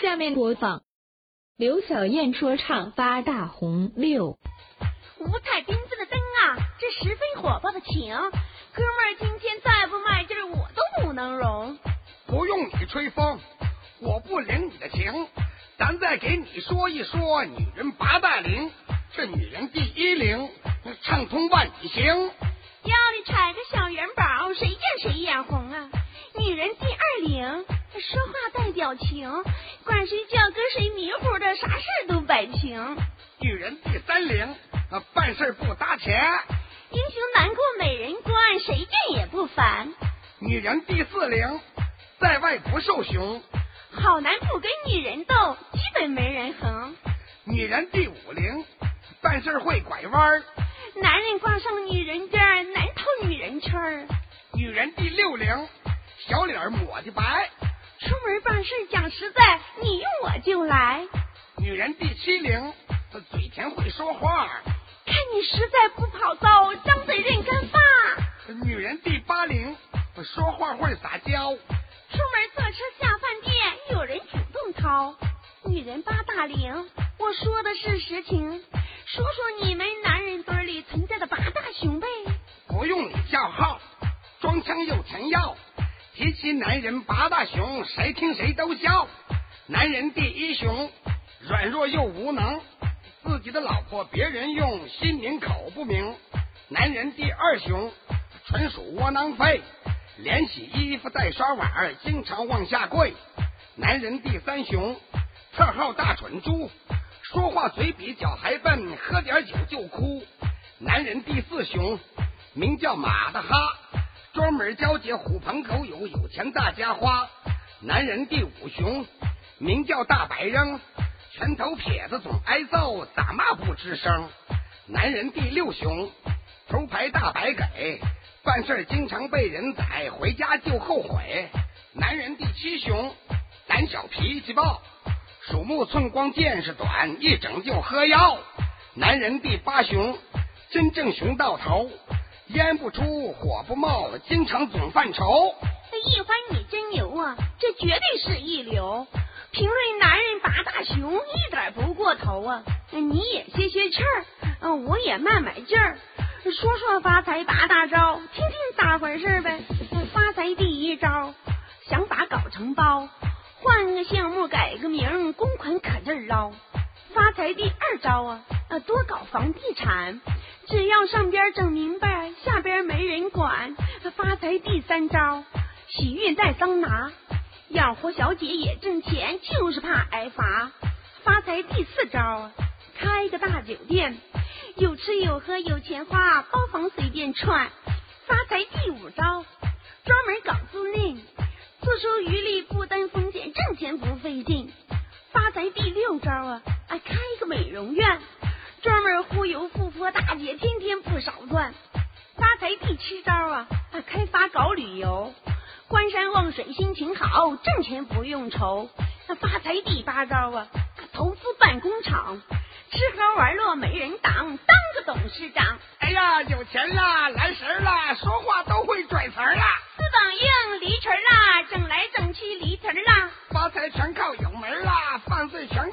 下面播放刘小燕说唱《八大红六》。五彩缤纷的灯啊，这十分火爆的情，哥们儿今天再不卖劲儿，我都不能容。不用你吹风，我不领你的情。咱再给你说一说女人八大龄，这女人第一龄，畅通万里行。腰里揣个小元宝，谁见谁眼红啊？女人第二龄，说话带表情，管谁叫跟谁迷糊的，啥事都摆平。女人第三龄，办事不搭钱。英雄难过美人关，谁见也不烦。女人第四龄，在外不受熊。好男不跟女人斗，基本没人横。女人第五龄，办事会拐弯。男人挂上女人边，难透女人圈儿。女人第六龄，小脸抹的白。出门办事讲实在，你用我就来。女人第七龄，嘴甜会说话。看你实在不跑道，张嘴认干发。女人第八龄，说话会撒娇。出门坐车下饭店，有人主动掏。女人八大龄，我说的是实情。说说你们男人堆里存在的八大熊呗。提起男人八大熊，谁听谁都笑。男人第一熊，软弱又无能，自己的老婆别人用，心明口不明。男人第二熊，纯属窝囊废。连洗衣服带刷碗，经常往下跪。男人第三熊，特号大蠢猪，说话嘴比脚还笨，喝点酒就哭。男人第四熊，名叫马大哈，专门交结狐朋狗友，有钱大家花。男人第五熊，名叫大白扔，拳头撇子总挨揍，咋骂不吱声。男人第六熊，头牌大白给。办事经常被人宰，回家就后悔。男人第七熊，胆小脾气暴，鼠目寸光见识短，一整就喝药。男人第八熊，真正熊到头，烟不出火不冒，经常总犯愁。一番你真牛啊，这绝对是一流。评论男人八大熊一点不过头啊，你也歇歇气儿，我也慢买劲儿。说说发财八大招，听听咋回事呗。发财第一招，想法搞成包，换个项目改个名，公款可劲捞。发财第二招啊，多搞房地产，只要上边整明白，下边没人管。发财第三招，洗浴带桑拿，养活小姐也挣钱，就是怕挨罚。发财第四招啊，开个大酒店。有吃有喝有钱花，包房随便串，发财第五招，专门搞租赁，自收余利不担风险，挣钱不费劲。发财第六招啊，开个美容院，专门忽悠富婆大姐，天天不少赚。发财第七招啊，开发搞旅游，观山望水心情好，挣钱不用愁。那发财第八招啊，投资办工厂。吃喝玩乐没人挡，当个董事长。哎呀，有钱啦，来神啦，说话都会拽词儿啦。四绑硬离群啦，整来整去离题啦。发财全靠有门啦，犯罪全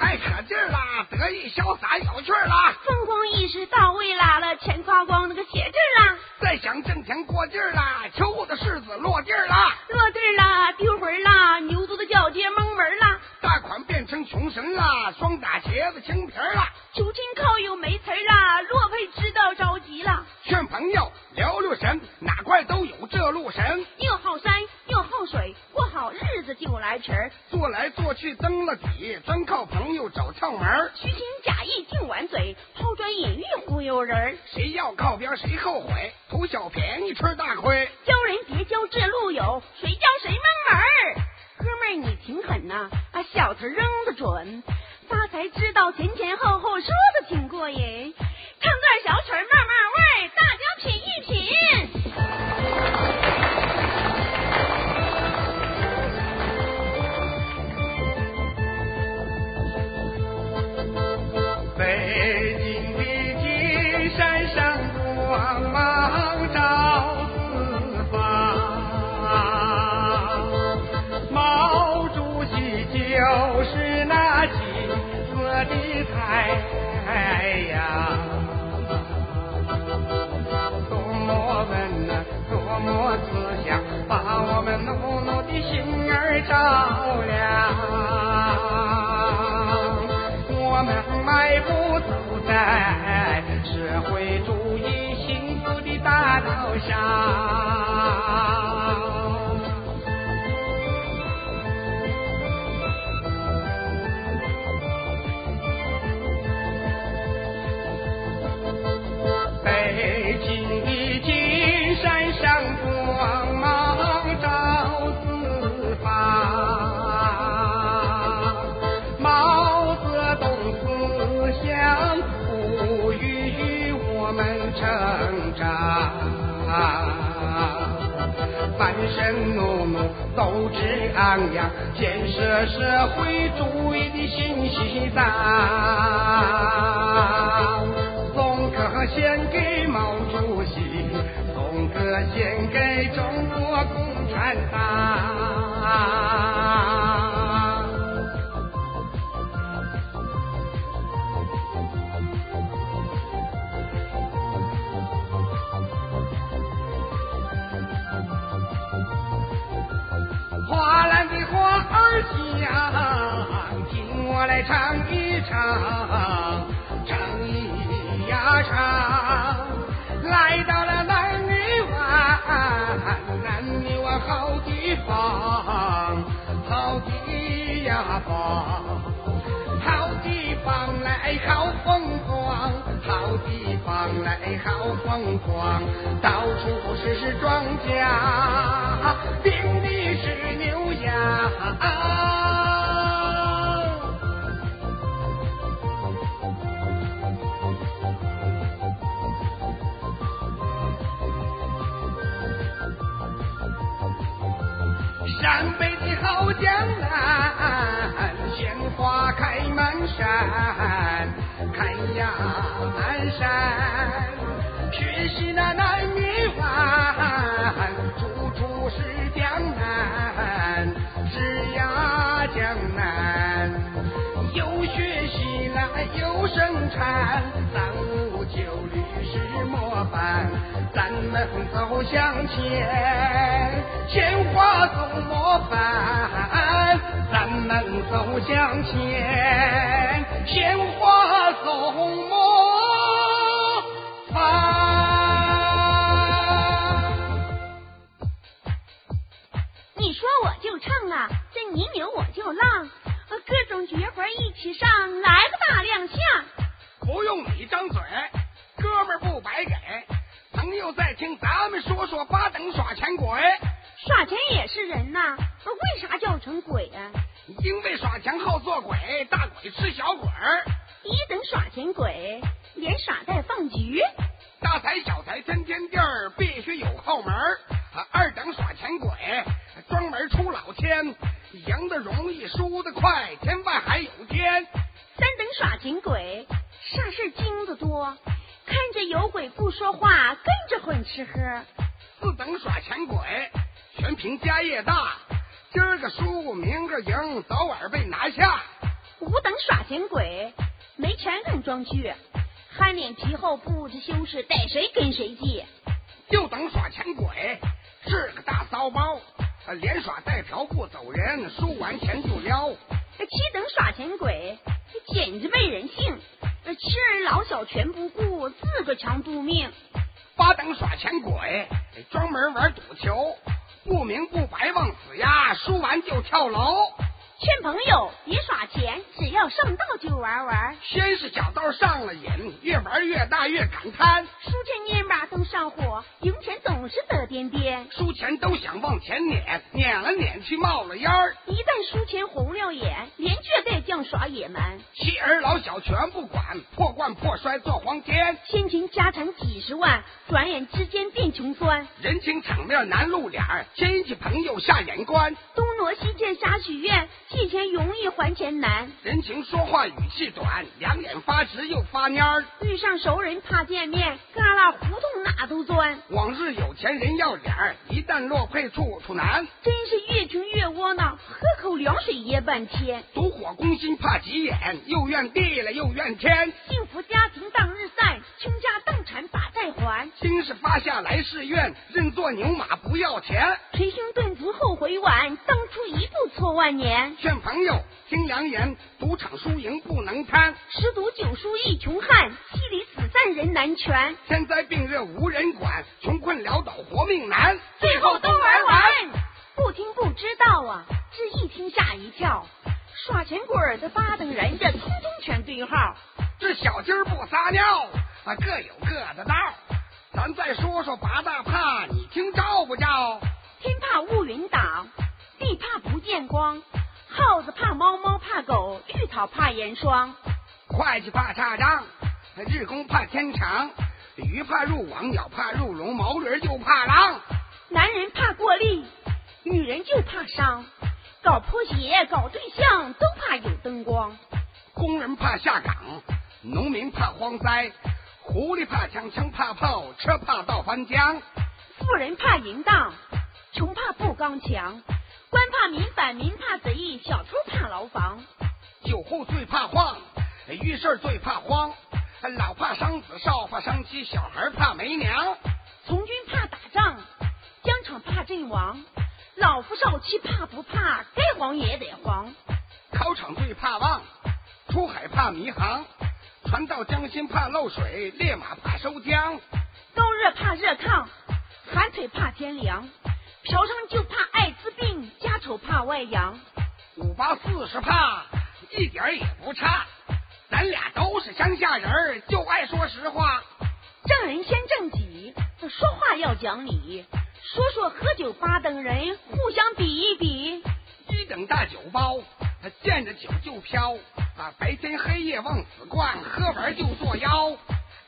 男欢女爱可劲啦，得意潇洒有趣啦。风光一时到位啦，了钱花光那个血劲啦。再想挣钱过劲啦，求的柿子落地啦。落地啦，丢魂啦，牛犊子叫街蒙门啦。大款变成穷神啦，双打茄子青皮啦。求亲靠友没词啦，落配知道着急了。劝朋友聊聊神，哪块都有这路神。又好山好日子就来皮儿。做来做去登了底，专靠朋友找窍门。虚情假意净玩嘴，抛砖引玉忽悠人。谁要靠边谁后悔，图小便宜吃大亏。交人别交这路友，谁教谁闷门儿。哥们儿你挺狠呐，啊小词扔的准，发财之道前前后后说的挺过瘾，唱段小曲下。翻身努努，斗志昂扬，建设社会主义的新西藏。颂歌献给毛主席，颂歌献给中国共产党。想，听我来唱一唱，唱一呀唱。来到了南泥湾，南泥湾好地方，好地呀方，好地方来好风光，好地方来好风光，到处是庄稼，遍地是羊。山北的好江南，鲜花开满山，看呀满山，学习那南们走向前，鲜花送模范，咱们走向前，鲜花送模范。你说我就唱啊，这你扭我就浪，各种绝活一起上，来个大亮相。不用你张嘴，哥们儿不白给。朋友在听，咱们说说八等耍钱鬼。耍钱也是人呐，呃为啥叫成鬼啊？因为耍钱好做鬼，大鬼吃小鬼儿。一等耍钱鬼，连耍带放局。大财小财天天地儿，必须有后门儿。啊二等耍钱鬼，专门出老千，赢得容易，输得快，天外还有天。三等耍钱鬼，啥事儿经得多，看着有鬼不说话，吃喝。四等耍钱鬼，全凭家业大，今儿个输，明个赢，早晚被拿下。五等耍钱鬼，没钱更装去，憨脸皮厚不知羞耻，逮谁跟谁借。六等耍钱鬼，是个大骚包，啊连耍带嫖不走人，输完钱就撩。七等耍钱鬼，简直没人性，这妻儿老小全不顾，自个强度命。八等耍钱鬼，专门玩赌球，不明不白往死压，输完就跳楼。劝朋友别耍钱，只要上道就玩玩。先是小道上了瘾，越玩越大越感叹。输钱蔫巴都上火，赢钱总是得颠颠。输钱都想往前撵，撵了撵去冒了烟儿。一旦输钱红了眼，连倔带犟耍野蛮。妻儿老小全不管，破罐破摔做黄天。先前家产几十万，转眼之间变穷酸。人情场面难露脸，亲戚朋友下眼观。东挪西借瞎许愿，借钱容易还钱难。人情说话语气短，两眼发直又发蔫儿。遇上熟人怕见面，旮旯胡同哪都钻。往日有钱人要脸儿，一旦落配处处难。真是越穷越窝囊，喝口凉水噎半天。妒火攻心怕急眼，又怨地了又怨天。幸福家庭当日散，今是发下来世愿，认做牛马不要钱。捶胸顿足后悔晚，当初一步错万年。劝朋友听良言，赌场输赢不能贪。十赌九输一穷汉，妻离子散人难全。天灾病热无人管，穷困潦倒活命难。最后都玩完，不听不知道啊，这一听吓一跳。耍钱棍儿的八等人，家通通全对号。这小鸡儿不撒尿啊，各有各的道儿。咱再说说八大怕，你听着不着？天怕乌云挡，地怕不见光，耗子怕猫，猫怕狗，绿草怕盐霜。会计怕差账，日工怕天长，鱼怕入网，鸟怕入笼，毛驴就怕狼。男人怕过力，女人就怕伤，搞破鞋、搞对象都怕有灯光。工人怕下岗，农民怕荒灾，狐狸怕枪，枪怕炮，车怕倒翻江。富人怕淫荡，穷怕不刚强，官怕民反，民怕贼，小偷怕牢房。酒后最怕晃，遇事最怕慌，老怕伤子，少怕伤妻，小孩怕没娘。从军怕打仗，疆场怕阵亡，老夫少妻怕不怕？该黄也得黄。考场最怕忘，出海怕迷航，船到江心怕漏水，烈马怕收缰。高热怕热炕，寒腿怕天凉，嫖娼就怕艾滋病，家丑怕外扬。五八四十怕，一点儿也不差。咱俩都是乡下人儿，就爱说实话。正人先正己，说话要讲理。说说喝酒八等人，互相比一比。一等大酒包，他见着酒就飘，啊，白天黑夜往死灌，喝完就作妖。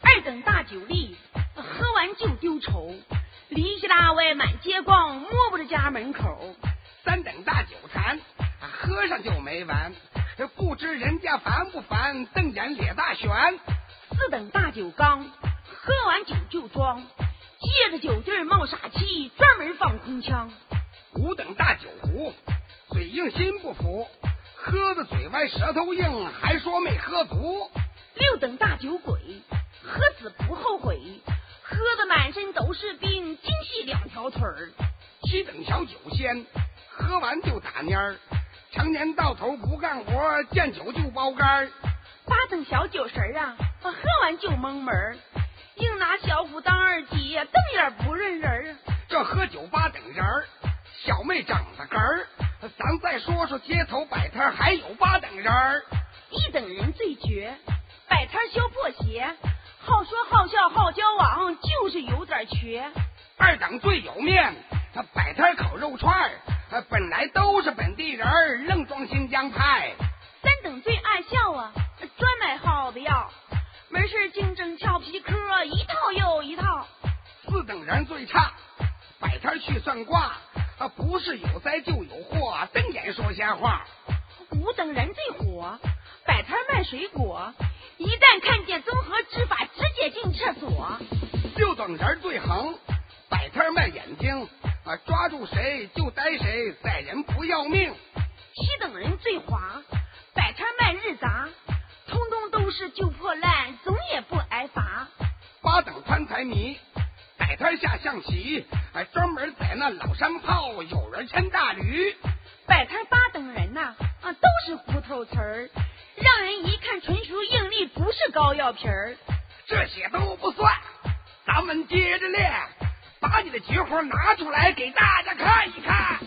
二等大酒力，喝完就丢愁，离家拉外满街逛，摸不着家门口。三等大酒坛，喝上就没完，不知人家烦不烦，瞪眼咧大旋。四等大酒缸，喝完酒就装，借着酒劲儿冒傻气，专门放空枪。五等大酒壶，嘴硬心不服，喝的嘴歪舌头硬，还说没喝足。六等大酒鬼，喝死不后悔，喝的满身都是病，精细两条腿儿。七等小酒仙，喝完就打蔫儿，常年到头不干活，见酒就包干儿。八等小酒神儿啊，喝完就蒙门儿，硬拿小虎当二姐，瞪眼不认人儿。这喝酒八等人儿，小妹长得哏儿。咱再说说街头摆摊，还有八等人儿。一等人最绝，摆摊儿削破鞋，好说好笑好交往，就是有点瘸。二等最有面，他摆摊烤肉串儿，本来都是本地人儿，愣装新疆派。三等最爱笑啊，专买好的药，没事净整俏皮嗑，一套又一套。四等人最差，摆摊去算卦，不是有灾就有祸，瞪眼说瞎话。五等人最火，摆摊卖水果，一旦看见综合执法，直接进厕所。六等人最横，摆摊卖眼睛，啊，抓住谁就逮谁，宰人不要命。七等人最滑，摆摊卖日杂，通通都是旧破烂，总也不挨罚。八等贪财迷，摆摊下象棋，还，专门宰那老山炮，有人牵大驴。摆摊八等人呐、啊，都是胡头词儿，让人一看纯属硬力，不是膏药皮儿。这些都不算，咱们接着练，把你的绝活拿出来给大家看一看。